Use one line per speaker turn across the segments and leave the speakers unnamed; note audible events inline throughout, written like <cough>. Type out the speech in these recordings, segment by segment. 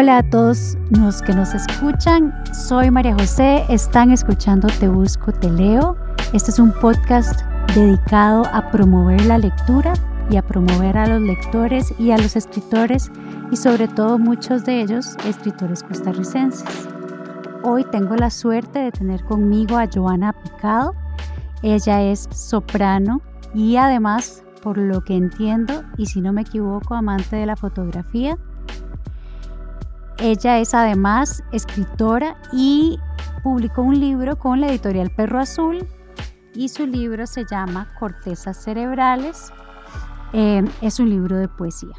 Hola a todos los que nos escuchan, soy María José, están escuchando Te Busco, Te Leo. Este es un podcast dedicado a promover la lectura y a promover a los lectores y a los escritores y sobre todo muchos de ellos escritores costarricenses. Hoy tengo la suerte de tener conmigo a Joana Picado. Ella es soprano y además, por lo que entiendo, y si no me equivoco, amante de la fotografía. Ella es además escritora y publicó un libro con la editorial Perro Azul y su libro se llama Cortezas Cerebrales. Eh, es un libro de poesía.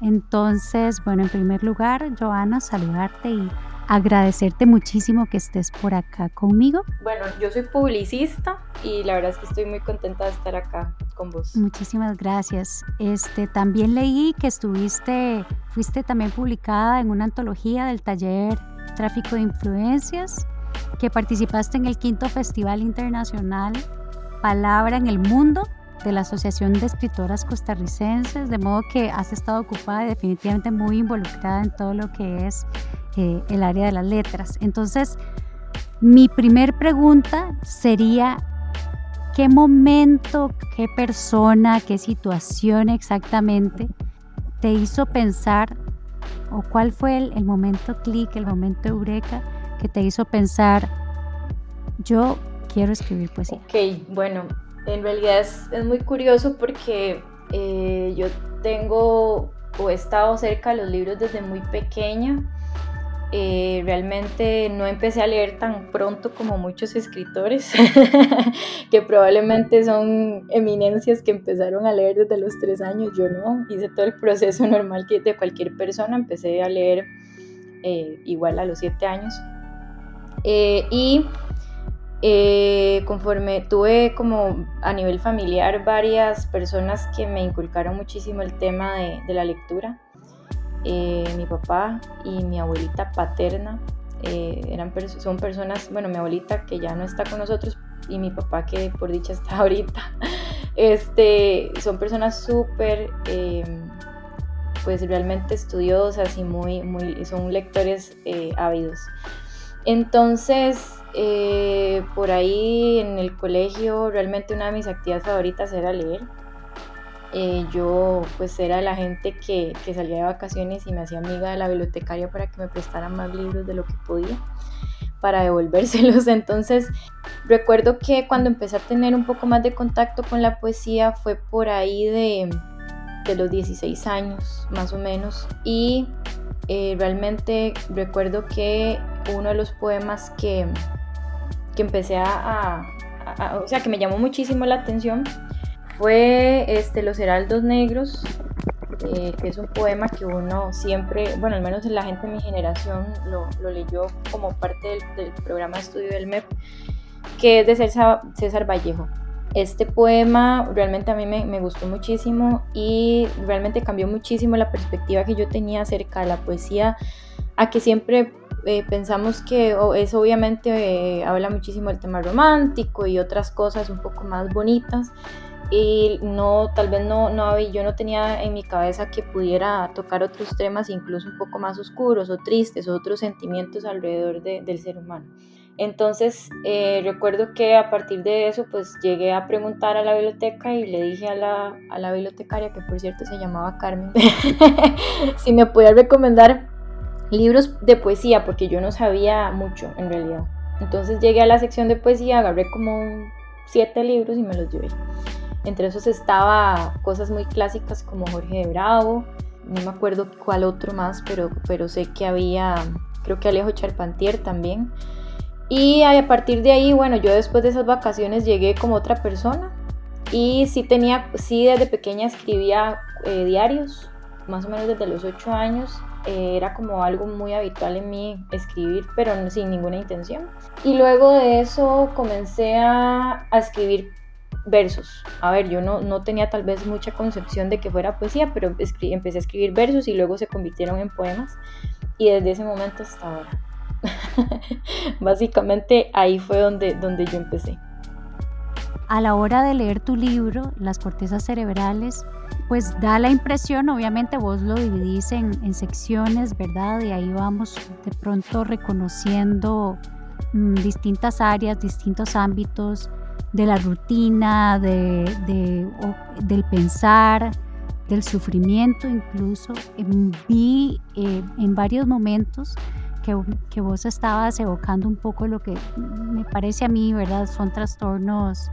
Entonces, bueno, en primer lugar, Joana, saludarte y agradecerte muchísimo que estés por acá conmigo.
Bueno, yo soy publicista y la verdad es que estoy muy contenta de estar acá con vos.
Muchísimas gracias. Este, también leí que estuviste, fuiste también publicada en una antología del taller Tráfico de Influencias, que participaste en el quinto Festival Internacional Palabra en el Mundo de la Asociación de Escritoras Costarricenses, de modo que has estado ocupada y definitivamente muy involucrada en todo lo que es eh, el área de las letras. Entonces, mi primer pregunta sería, ¿qué momento, qué persona, qué situación exactamente te hizo pensar o cuál fue el, el momento clic, el momento eureka que te hizo pensar, yo quiero escribir poesía?
Ok, bueno, en realidad es, muy curioso porque eh, yo tengo o he estado cerca de los libros desde muy pequeña. Eh, realmente no empecé a leer tan pronto como muchos escritores, <laughs> que probablemente son eminencias que empezaron a leer desde los tres años. Yo no, hice todo el proceso <laughs> normal que de cualquier persona, empecé a leer eh, igual a los siete años. y eh, conforme tuve como a nivel familiar varias personas que me inculcaron muchísimo el tema de, la lectura, eh, mi papá y mi abuelita paterna eh, eran son personas, bueno, mi abuelita que ya no está con nosotros y mi papá que por dicha está <laughs> ahorita, este, son personas súper, pues realmente estudiosas y muy, muy, son lectores ávidos. Entonces, eh, por ahí en el colegio realmente una de mis actividades favoritas era leer. Eh, yo pues era la gente que, salía de vacaciones y me hacía amiga de la bibliotecaria para que me prestara más libros de lo que podía para devolvérselos. <laughs> Entonces recuerdo que cuando empecé a tener un poco más de contacto con la poesía fue por ahí de, de los 16 años más o menos y eh, realmente recuerdo que uno de los poemas que, que empecé a, o sea, que me llamó muchísimo la atención, fue este, Los Heraldos Negros, eh, que es un poema que uno siempre, bueno, al menos la gente de mi generación lo, lo leyó como parte del, programa de estudio del MEP, que es de César, César Vallejo. Este poema realmente a mí me, me, gustó muchísimo y realmente cambió muchísimo la perspectiva que yo tenía acerca de la poesía, a que siempre eh, pensamos que es obviamente eh, habla muchísimo del tema romántico y otras cosas un poco más bonitas y no tal vez no, no yo no tenía en mi cabeza que pudiera tocar otros temas incluso un poco más oscuros o tristes o otros sentimientos alrededor del ser humano entonces eh, recuerdo que a partir de eso pues llegué a preguntar a la biblioteca y le dije a la, a la bibliotecaria que por cierto se llamaba Carmen <laughs> si me podía recomendar libros de poesía, porque yo no sabía mucho en realidad. Entonces llegué a la sección de poesía, agarré como siete libros y me los llevé. Entre esos estaba cosas muy clásicas como Jorge de Bravo, no me acuerdo cuál otro más, pero, pero sé que había, creo que Alejo Charpantier también. Y a partir de ahí, bueno, yo después de esas vacaciones llegué como otra persona y sí tenía, sí desde pequeña escribía eh, diarios, más o menos desde los ocho años eh, era como algo muy habitual en mí escribir, pero sin ninguna intención. Y luego de eso comencé a, escribir versos. A ver, yo no, no, tenía tal vez mucha concepción de que fuera poesía, pero empecé a escribir versos y luego se convirtieron en poemas. Y desde ese momento hasta ahora. <laughs> Básicamente ahí fue donde, donde yo empecé.
a la hora de leer tu libro, Las cortezas cerebrales, pues da la impresión, obviamente vos lo dividís en, secciones, ¿verdad? Y ahí vamos de pronto reconociendo mm, distintas áreas, distintos ámbitos de la rutina, de, del pensar, del sufrimiento incluso. Em, vi eh, en varios momentos que, que, vos estabas evocando un poco lo que me parece a mí, ¿verdad? Son trastornos,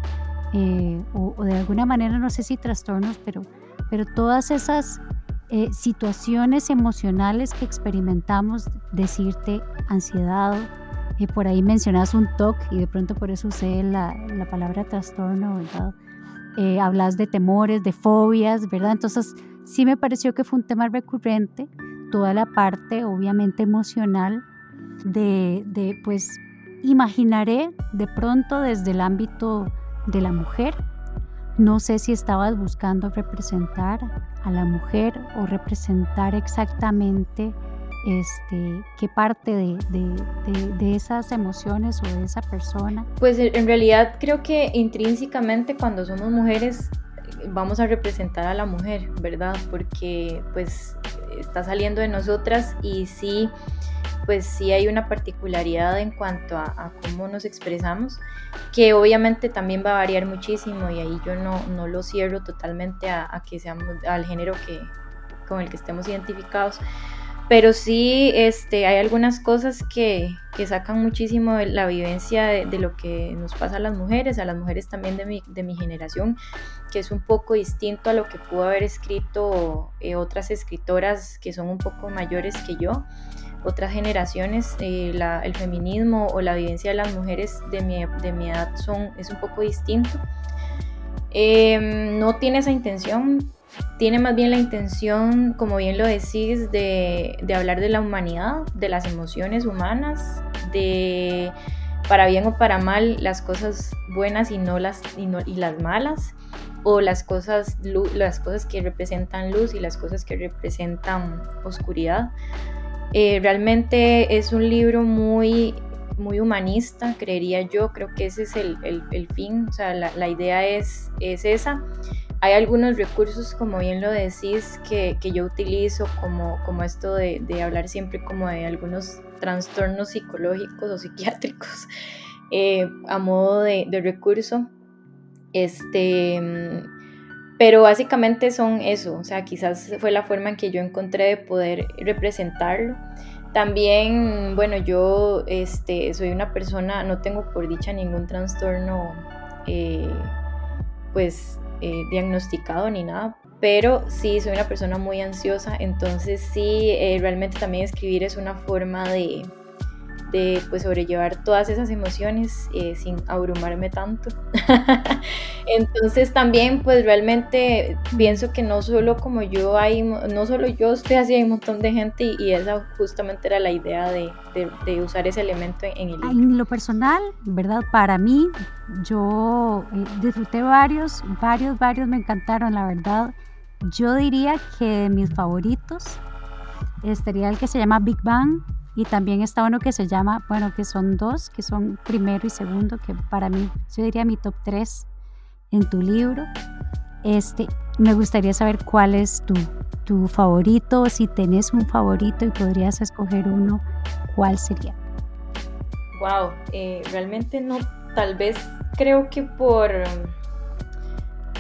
eh, o, de alguna manera, no sé si trastornos, pero, pero todas esas eh, situaciones emocionales que experimentamos, decirte ansiedad, y por ahí mencionas un TOC y de pronto por eso usé la, la palabra trastorno, ¿verdad? Eh, hablas de temores, de fobias, ¿verdad? Entonces sí me pareció que fue un tema recurrente, toda la parte obviamente emocional de, de pues imaginaré de pronto desde el ámbito de la mujer. No sé si estabas buscando representar a la mujer o representar exactamente este, qué parte de, esas emociones o de esa persona?
Pues en realidad creo que intrínsecamente cuando somos mujeres vamos a representar a la mujer, ¿verdad? Porque pues está saliendo de nosotras y sí, pues sí hay una particularidad en cuanto a, cómo nos expresamos, que obviamente también va a variar muchísimo y ahí yo no, no lo cierro totalmente a, que seamos al género que, con el que estemos identificados, pero sí este, hay algunas cosas que, que sacan muchísimo de la vivencia de, lo que nos pasa a las mujeres, a las mujeres también de mi, de mi generación, que es un poco distinto a lo que pudo haber escrito eh, otras escritoras que son un poco mayores que yo, otras generaciones, eh, la, el feminismo o la vivencia de las mujeres de mi, de mi edad son, es un poco distinto. Em, no tiene esa intención, tiene más bien la intención, como bien lo decís, de, hablar de la humanidad, de las emociones humanas, de para bien o para mal las cosas buenas y no las, y, las malas, o las cosas, las cosas que representan luz y las cosas que representan oscuridad. Eh, realmente es un libro muy, muy humanista, creería yo, creo que ese es el, fin, o sea, la, la idea es, es esa hay algunos recursos, como bien lo decís, que, que yo utilizo, como, como esto de, de, hablar siempre como de algunos trastornos psicológicos o psiquiátricos <laughs> eh, a modo de, recurso. Este, pero básicamente son eso, o sea, quizás fue la forma en que yo encontré de poder representarlo. También, bueno, yo este, soy una persona, no tengo por dicha ningún trastorno, eh, pues eh, diagnosticado ni nada, pero sí soy una persona muy ansiosa, entonces sí, eh, realmente también escribir es una forma de, de pues sobrellevar todas esas emociones eh, sin abrumarme tanto. <laughs> Entonces también pues realmente pienso que no solo como yo hay, no solo yo estoy así, hay un montón de gente y, esa justamente era la idea de, de, usar ese elemento en, el libro.
En lo personal, ¿verdad? Para mí, yo eh, disfruté varios, varios, varios me encantaron, la verdad. Yo diría que mis favoritos estaría el que se llama Big Bang, y también está uno que se llama, bueno, que son dos, que son primero y segundo, que para mí, yo diría mi top tres en tu libro. Este, me gustaría saber cuál es tu, tu favorito, si tenés un favorito y podrías escoger uno, ¿cuál sería?
Wow, eh, realmente no, tal vez creo que por,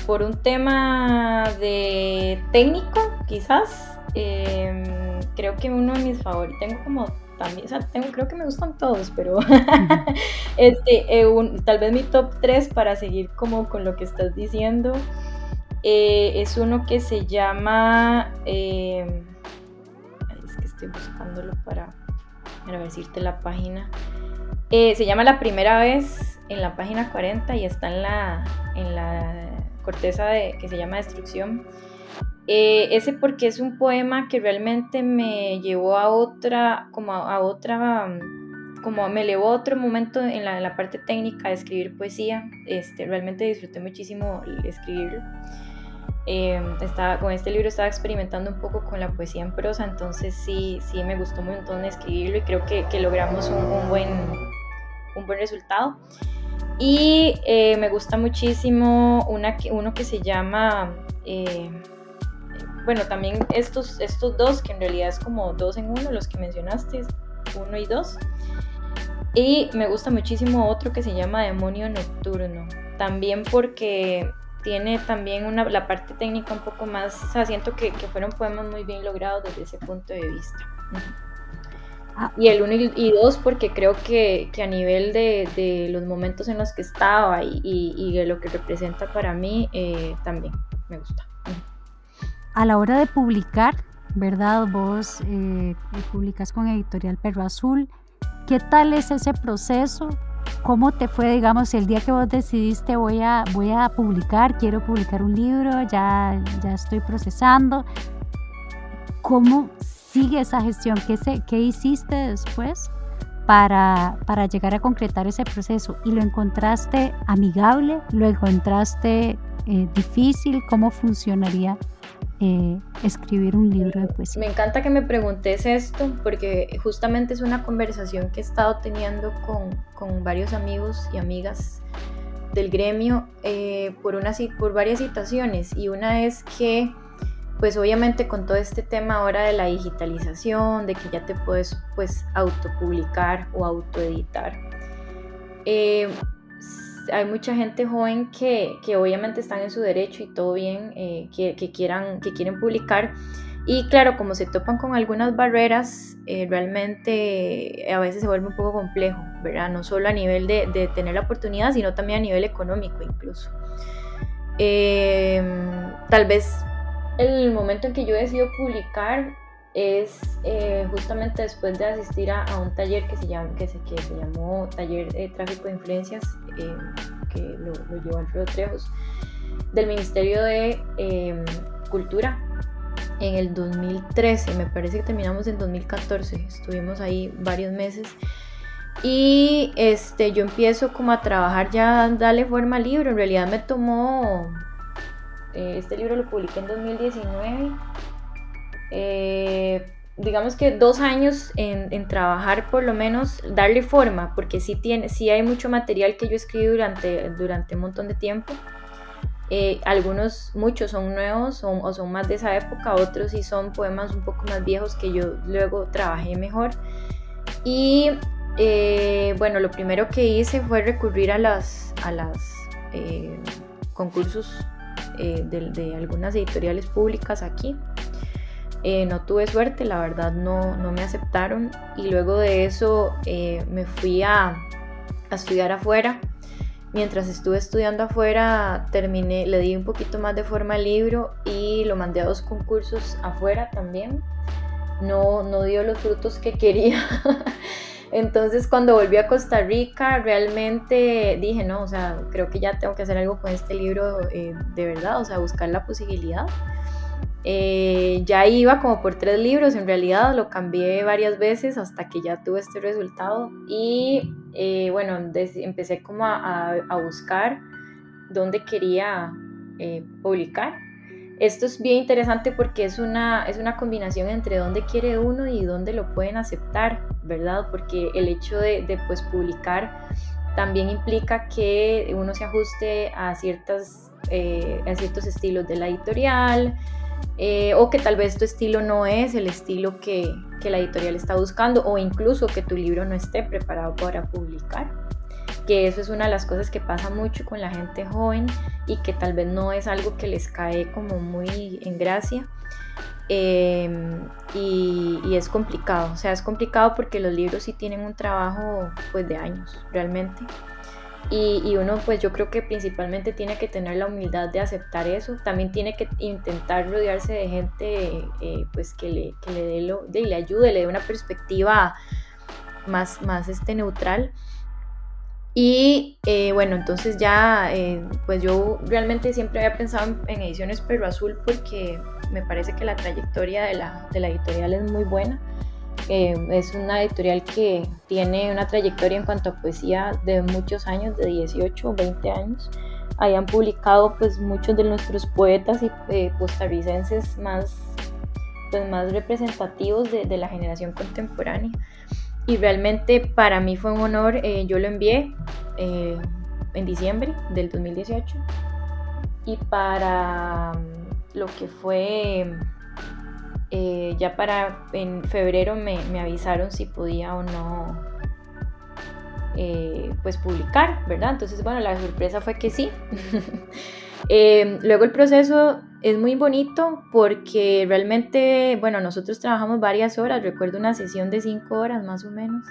por un tema de técnico, quizás, em, creo que uno de mis favoritos, tengo como también, o sea, tengo, creo que me gustan todos, pero <laughs> este, eh, tal vez mi top 3 para seguir como con lo que estás diciendo eh, es uno que se llama, em, es que estoy buscándolo para, para decirte la página, eh, se llama La Primera Vez en la página 40 y está en la, en la corteza de, que se llama Destrucción. Eh, ese porque es un poema que realmente me llevó a otra, como a, otra, mm, como me llevó a otro momento en la, parte técnica de escribir poesía. Este, realmente disfruté muchísimo escribirlo. Eh, estaba, con este libro estaba experimentando un poco con la poesía en prosa, entonces sí, sí me gustó un montón escribirlo y creo que, que logramos un, un, buen, un buen resultado. Y eh, me gusta muchísimo una, uno que se llama, eh, bueno, también estos, estos dos, que en realidad es como dos en uno, los que mencionaste, uno y dos. Y me gusta muchísimo otro que se llama Demonio Nocturno, también porque tiene también una, la parte técnica un poco más, o sea, siento que, que fueron poemas muy bien logrados desde ese punto de vista. Ah. Y el uno y dos, porque creo que, que a nivel de, de, los momentos en los que estaba y, y, de lo que representa para mí, eh, también me gusta.
A la hora de publicar, ¿verdad? Vos eh, publicas con Editorial Perro Azul. ¿Qué tal es ese proceso? ¿Cómo te fue, digamos, el día que vos decidiste voy a, voy a publicar, quiero publicar un libro, ya, ya estoy procesando? ¿Cómo sigue esa gestión? ¿Qué, se, qué hiciste después para, para llegar a concretar ese proceso? ¿Y lo encontraste amigable? ¿Lo encontraste eh, difícil? ¿Cómo funcionaría eh, escribir un libro de poesía?
Me encanta que me preguntes esto porque justamente es una conversación que he estado teniendo con, con varios amigos y amigas del gremio eh, por, una, por varias situaciones y una es que pues obviamente con todo este tema ahora de la digitalización, de que ya te puedes pues autopublicar o autoeditar, eh, hay mucha gente joven que, que, obviamente están en su derecho y todo bien, eh, que, que, quieran, que quieren publicar. Y claro, como se topan con algunas barreras, eh, realmente a veces se vuelve un poco complejo, ¿verdad? No solo a nivel de, de tener la oportunidad, sino también a nivel económico incluso. tal vez el momento en que yo decido publicar es eh, justamente después de asistir a, un taller que se, llamó Taller de Tráfico de Influencias, eh, que lo, llevó Alfredo Trejos, del Ministerio de em, Cultura en el 2013, me parece que terminamos en 2014, estuvimos ahí varios meses. Y este, yo empiezo como a trabajar ya, darle forma al libro. En realidad me tomó eh, este libro lo publiqué en 2019. Eh, digamos que dos años en, trabajar por lo menos, darle forma, porque sí, tiene, sí hay mucho material que yo escribí durante, durante un montón de tiempo. Eh, algunos, muchos son nuevos o, son más de esa época, otros sí son poemas un poco más viejos que yo luego trabajé mejor. Y bueno, lo primero que hice fue recurrir a las, a las concursos eh, de, algunas editoriales públicas aquí. Eh, no tuve suerte, la verdad no, no, me aceptaron y luego de eso eh, me fui a, a, estudiar afuera. Mientras estuve estudiando afuera terminé, le di un poquito más de forma al libro y lo mandé a dos concursos afuera también. No, no dio los frutos que quería. <laughs> Entonces cuando volví a Costa Rica realmente dije, no, o sea, creo que ya tengo que hacer algo con este libro eh, de verdad, o sea, buscar la posibilidad. Eh, ya iba como por tres libros, en realidad lo cambié varias veces hasta que ya tuve este resultado y eh, bueno, empecé como a, a, buscar dónde quería publicar esto es bien interesante porque es una, es una combinación entre dónde quiere uno y dónde lo pueden aceptar, ¿verdad? Porque el hecho de, de pues, publicar también implica que uno se ajuste a, ciertas, eh, a ciertos estilos de la editorial eh, o que tal vez tu estilo no es el estilo que, que la editorial está buscando o incluso que tu libro no esté preparado para publicar que eso es una de las cosas que pasa mucho con la gente joven y que tal vez no es algo que les cae como muy en gracia. Em, y, es complicado, o sea, es complicado porque los libros sí tienen un trabajo pues de años realmente. Y, uno pues yo creo que principalmente tiene que tener la humildad de aceptar eso, también tiene que intentar rodearse de gente eh, pues que le, que le, dé lo, de, le ayude, le dé una perspectiva más, más este, neutral y eh, bueno, entonces ya, eh, pues yo realmente siempre había pensado en, Ediciones Perro Azul porque me parece que la trayectoria de la, de la editorial es muy buena. Eh, es una editorial que tiene una trayectoria en cuanto a poesía de muchos años, de 18 o 20 años. Hayan publicado pues muchos de nuestros poetas y costarricenses más, pues, más representativos de, de la generación contemporánea y realmente para mí fue un honor, eh, yo lo envié, eh, en diciembre del 2018 y para lo que fue eh, ya para en febrero me, avisaron si podía o no eh, pues publicar, ¿verdad? Entonces, bueno, la sorpresa fue que sí. <laughs> Eh, luego el proceso es muy bonito porque realmente, bueno, nosotros trabajamos varias horas, recuerdo una sesión de cinco horas más o menos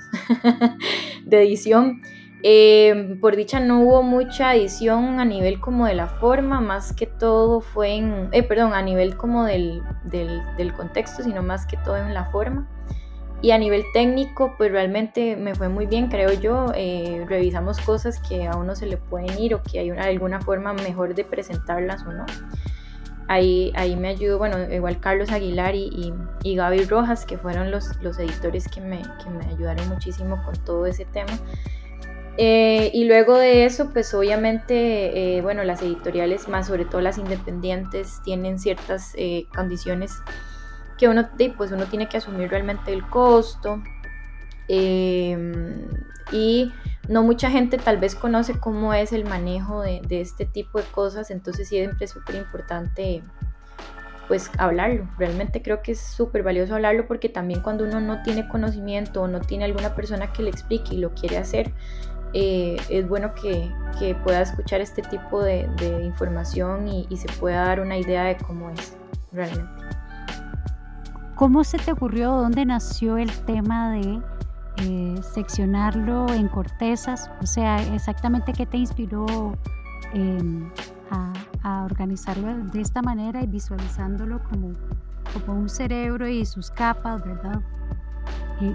<laughs> de edición eh, por dicha no hubo mucha edición a nivel como de la forma, más que todo fue en, eh, perdón, a nivel como del, del, contexto, sino más que todo en la forma. Y a nivel técnico, pues realmente me fue muy bien, creo yo. Eh, revisamos cosas que a uno se le pueden ir o que hay una, alguna forma mejor de presentarlas o no. Ahí, ahí me ayudó, bueno, igual Carlos Aguilar y, y, Gaby Rojas, que fueron los, los editores que me, que me ayudaron muchísimo con todo ese tema. Eh, y luego de eso, pues obviamente, eh, bueno, las editoriales, más sobre todo las independientes, tienen ciertas eh, condiciones que uno, pues uno tiene que asumir realmente el costo. y no mucha gente tal vez conoce cómo es el manejo de, de este tipo de cosas, entonces siempre es súper importante pues hablarlo. Realmente creo que es súper valioso hablarlo porque también cuando uno no tiene conocimiento o no tiene alguna persona que le explique y lo quiere hacer, eh, es bueno que, pueda escuchar este tipo de, información y, se pueda dar una idea de cómo es realmente.
¿Cómo se te ocurrió, dónde nació el tema de eh, seccionarlo en cortezas? O sea, exactamente qué te inspiró em, a, a, organizarlo de esta manera y visualizándolo como, como un cerebro y sus capas, ¿verdad?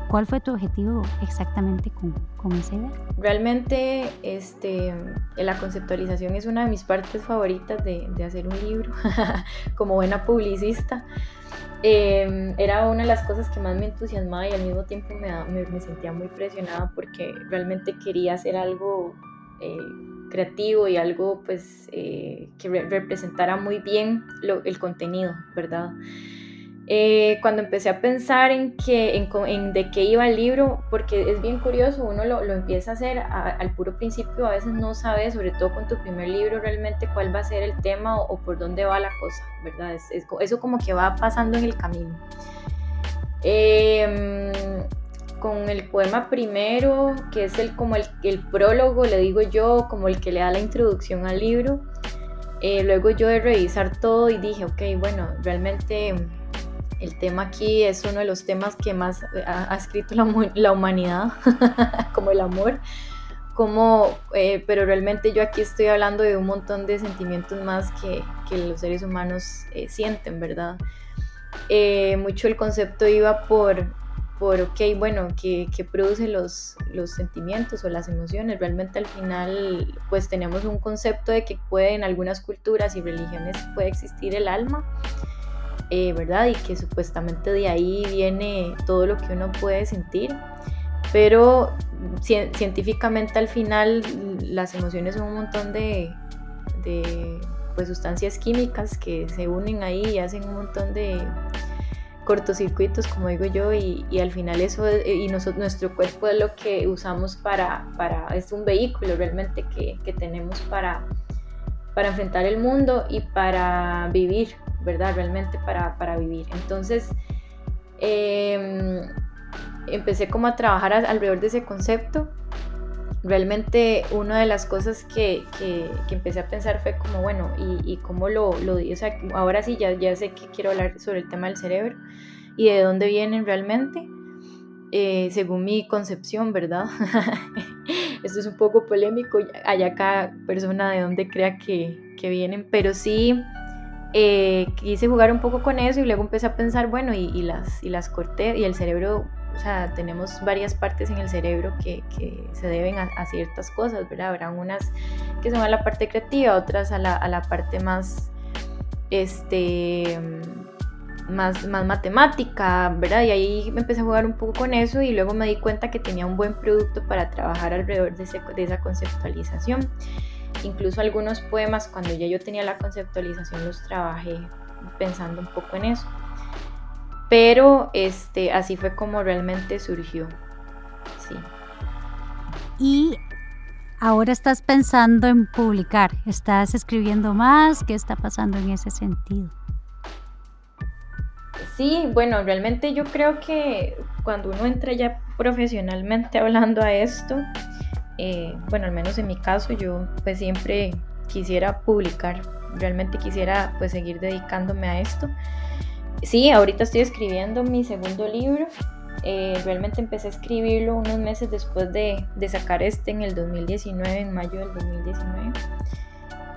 ¿Cuál fue tu objetivo exactamente con, con esa idea?
Realmente este, la conceptualización es una de mis partes favoritas de, de hacer un libro, <laughs> como buena publicista. Em, era una de las cosas que más me entusiasmaba y al mismo tiempo me, me, sentía muy presionada porque realmente quería hacer algo eh, creativo y algo pues eh, que representara muy bien lo, el contenido, ¿verdad? Eh, cuando empecé a pensar en, que, en, de qué iba el libro, porque es bien curioso, uno lo, lo empieza a hacer al puro principio, a veces no sabes, sobre todo con tu primer libro, realmente cuál va a ser el tema o, por dónde va la cosa, ¿verdad? Es, eso como que va pasando en el camino. Em, con el poema primero, que es el, como el, el, prólogo, le digo yo, como el que le da la introducción al libro. Eh, luego yo de revisar todo y dije, ok, bueno, realmente el tema aquí es uno de los temas que más eh, ha, escrito la, humanidad, <laughs> como el amor. Como, eh, pero realmente yo aquí estoy hablando de un montón de sentimientos más que, los seres humanos eh, sienten, ¿verdad? mucho el concepto iba por, por ok, bueno, que, produce los, los sentimientos o las emociones. Realmente al final, pues tenemos un concepto de que puede en algunas culturas y religiones puede existir el alma eh, ¿verdad? Y que supuestamente de ahí viene todo lo que uno puede sentir. Pero científicamente al final las emociones son un montón de, pues, sustancias químicas que se unen ahí y hacen un montón de cortocircuitos, como digo yo, y, al final eso, y nuestro cuerpo es lo que usamos para, para es un vehículo realmente que, que tenemos para, para enfrentar el mundo y para vivir, ¿verdad? Realmente para, para vivir. Entonces, em, empecé como a trabajar alrededor de ese concepto. Realmente una de las cosas que, que, empecé a pensar fue como, bueno, ¿y, y cómo lo, lo O sea, ahora sí ya, ya sé que quiero hablar sobre el tema del cerebro y de dónde vienen realmente. Eh, según mi concepción, ¿verdad? <laughs> Esto es un poco polémico, allá cada persona de donde crea que, que vienen, pero sí eh, quise jugar un poco con eso y luego empecé a pensar, bueno, y, y las, y las corté y el cerebro, o sea, tenemos varias partes en el cerebro que, que se deben a, a, ciertas cosas, ¿verdad? Habrá unas que son a la parte creativa, otras a la, a la parte más, este más, más matemática, ¿verdad? Y ahí empecé a jugar un poco con eso y luego me di cuenta que tenía un buen producto para trabajar alrededor de, de esa conceptualización. Incluso algunos poemas, cuando ya yo tenía la conceptualización, los trabajé pensando un poco en eso. Pero este, así fue como realmente surgió. Sí.
Y ahora estás pensando en publicar, estás escribiendo más, ¿qué está pasando en ese sentido?
Sí, bueno, realmente yo creo que cuando uno entra ya profesionalmente <laughs> hablando a esto, eh, bueno, al menos en mi caso, yo pues siempre quisiera publicar, realmente quisiera pues seguir dedicándome a esto. Sí, ahorita estoy escribiendo mi segundo libro, eh, realmente empecé a escribirlo unos meses después de, sacar este en el 2019, en mayo del 2019.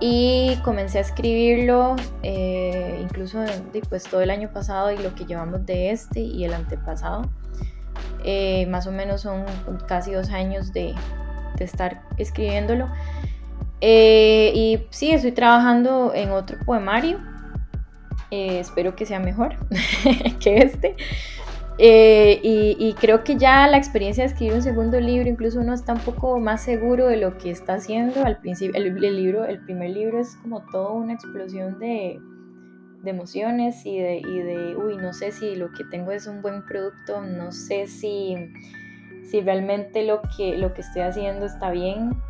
Y comencé a escribirlo eh, incluso pues, todo el año pasado y lo que llevamos de este y el antepasado. Más o menos son casi dos años de, estar escribiéndolo. y sí, estoy trabajando en otro poemario. espero que sea mejor <laughs> que este. Eh, y, creo que ya la experiencia de escribir un segundo libro, incluso uno está un poco más seguro de lo que está haciendo. Al principio, el, libro, el primer libro es como toda una explosión de, de emociones y de, y de, uy, no sé si lo que tengo es un buen producto, no sé si, si realmente lo que, lo que estoy haciendo está bien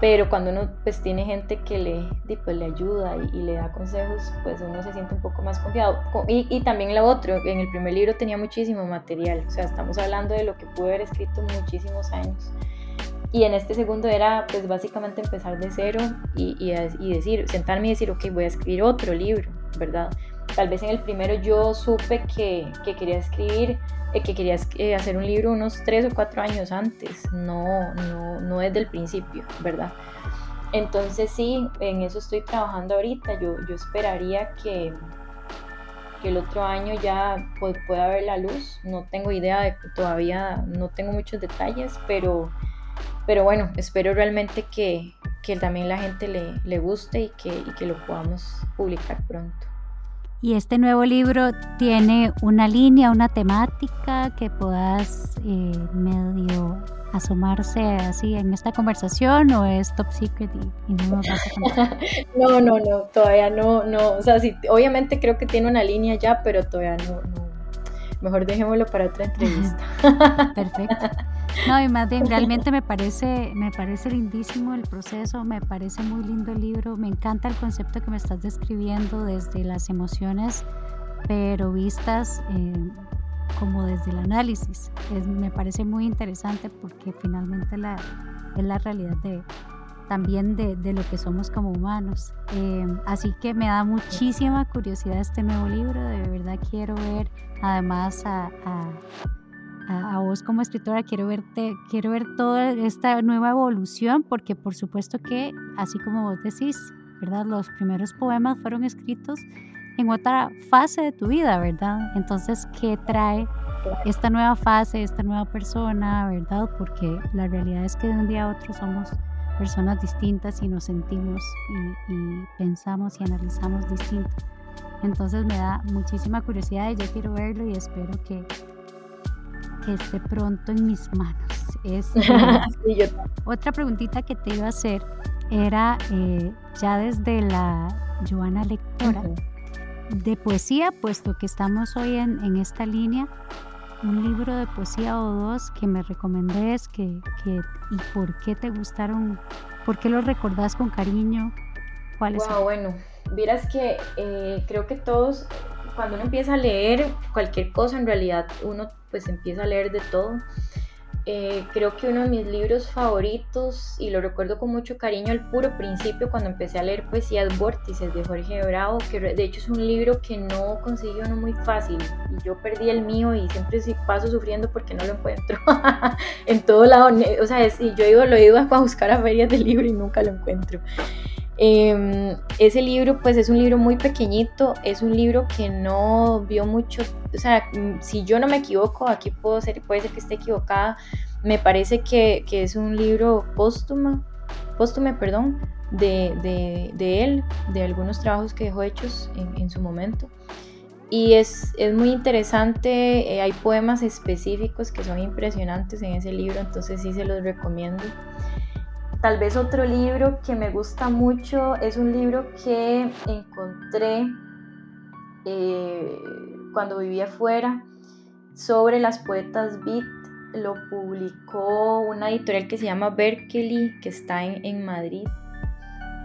pero cuando uno pues tiene gente que le, pues, le ayuda y, le da consejos, pues uno se siente un poco más confiado. Y, y, también lo otro, en el primer libro tenía muchísimo material, o sea, estamos hablando de lo que pude haber escrito muchísimos años. Y en este segundo era pues básicamente empezar de cero y, y decir, sentarme y decir, ok, voy a escribir otro libro, ¿verdad? Tal vez en el primero yo supe que, que quería escribir eh, que querías eh, hacer un libro unos tres o cuatro años antes, no, no, no desde el principio, ¿verdad? Entonces sí, en eso estoy trabajando ahorita. Yo, yo esperaría que, que el otro año ya pueda ver la luz. No tengo idea de todavía, no tengo muchos detalles, pero, pero bueno, espero realmente que, que también la gente le, le guste y que, y que lo podamos publicar pronto.
Y este nuevo libro tiene una línea, una temática que puedas eh, medio asomarse así en esta conversación o es top secret y, no
vas a <laughs> No, no, no, todavía no, no. O sea, sí, obviamente creo que tiene una línea ya, pero todavía no, no. Mejor dejémoslo para otra entrevista. <laughs>
Perfecto. No, y más bien, realmente me parece, me parece lindísimo el proceso, me parece muy lindo el libro, me encanta el concepto que me estás describiendo desde las emociones, pero vistas eh, como desde el análisis. me parece muy interesante porque finalmente la, es la realidad de, también de, de, lo que somos como humanos. Eh, así que me da muchísima curiosidad este nuevo libro, de verdad quiero ver además a a, vos como escritora, quiero verte, quiero ver toda esta nueva evolución, porque por supuesto que, así como vos decís, ¿verdad? Los primeros poemas fueron escritos en otra fase de tu vida, ¿verdad? Entonces, ¿qué trae esta nueva fase, esta nueva persona, ¿verdad? Porque la realidad es que de un día a otro somos personas distintas y nos sentimos y, y pensamos y analizamos distinto. Entonces me da muchísima curiosidad y yo quiero verlo y espero que, que esté pronto en mis manos. Es, <laughs> otra preguntita que te iba a hacer era eh, ya desde la Joana Lectora de poesía, puesto que estamos hoy en, esta línea, un libro de poesía o dos que me recomendés que, que, y por qué te gustaron, por qué los recordás con cariño.
¿Cuáles wow, Bueno, vieras que eh, creo que todos cuando uno empieza a leer cualquier cosa, en realidad uno pues empieza a leer de todo. Eh, creo que uno de mis libros favoritos, y lo recuerdo con mucho cariño al puro principio, cuando empecé a leer Poesías Vórtices de Jorge Bravo, que de hecho es un libro que no consiguió uno muy fácil, y yo perdí el mío y siempre paso sufriendo porque no lo encuentro <laughs> en todo lado. O sea, yo iba, lo he ido a buscar a ferias de libro y nunca lo encuentro. Em, ese libro pues es un libro muy pequeñito, es un libro que no vio mucho, o sea, mm, si yo no me equivoco, aquí puedo ser, puede ser que esté equivocada, me parece que, es un libro póstumo, póstume, perdón, de, él, de algunos trabajos que dejó hechos en, su momento. Y es, es muy interesante, eh, hay poemas específicos que son impresionantes en ese libro, entonces sí se los recomiendo. Tal vez otro libro que me gusta mucho es un libro que encontré eh, cuando vivía afuera sobre las poetas beat lo publicó una editorial que se llama Berkeley, que está en, Madrid.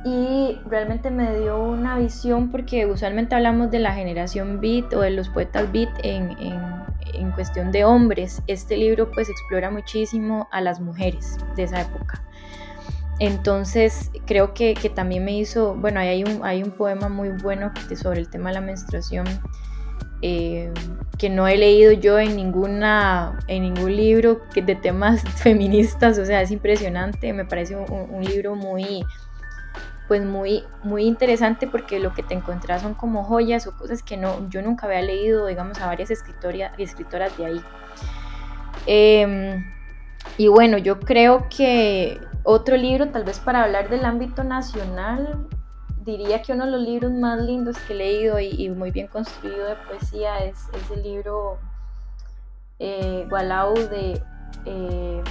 Y realmente me dio una visión porque usualmente hablamos de la generación beat o de los poetas beat en, en cuestión de hombres. Este libro pues explora muchísimo a las mujeres de esa época. Entonces creo que, también me hizo, bueno, hay un, hay un poema muy bueno sobre el tema de la menstruación eh, que no he leído yo en, ninguna, en ningún libro de temas <laughs> feministas, o sea, es impresionante, me parece un, libro muy, pues muy, muy interesante porque lo que te encuentras son como joyas o cosas que no, yo nunca había leído, digamos, a varias escritoras de ahí. Em, y bueno, yo creo que otro libro, tal vez para hablar del ámbito nacional, diría que uno de los libros más lindos que he leído y, muy bien construido de poesía es, el libro eh, Gualau de, eh,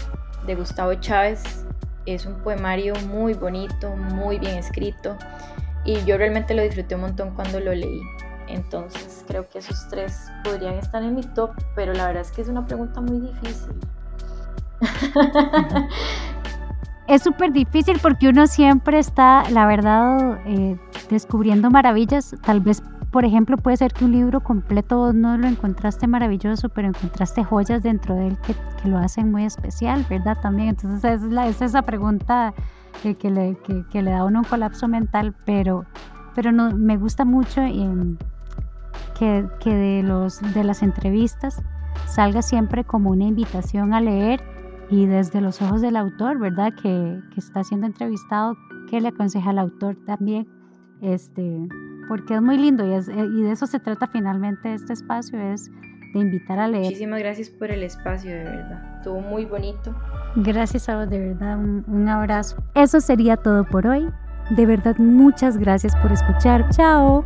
de Gustavo Chávez. Es un poemario muy bonito, muy bien escrito y yo realmente lo disfruté un montón cuando lo leí. Entonces creo que esos tres podrían estar en mi top, pero la verdad es que es una pregunta muy difícil. <laughs>
es súper difícil porque uno siempre está, la verdad, eh, descubriendo maravillas. Tal vez, por ejemplo, puede ser que un libro completo no lo encontraste maravilloso, pero encontraste joyas dentro de él que, lo hacen muy especial, ¿verdad? También. Entonces, es, la, es esa pregunta que, le, que, le, da a uno un colapso mental, pero, pero no, me gusta mucho que, que de, los, de las entrevistas salga siempre como una invitación a leer y desde los ojos del autor, ¿verdad? Que, que, está siendo entrevistado, ¿qué le aconseja al autor también? Este, porque es muy lindo y, es, eh, y de eso se trata finalmente este espacio, es de invitar a leer.
Muchísimas gracias por el espacio, de verdad. Estuvo muy bonito.
Gracias a vos, de verdad, un, un abrazo. Eso sería todo por hoy. De verdad, muchas gracias por escuchar. Chao.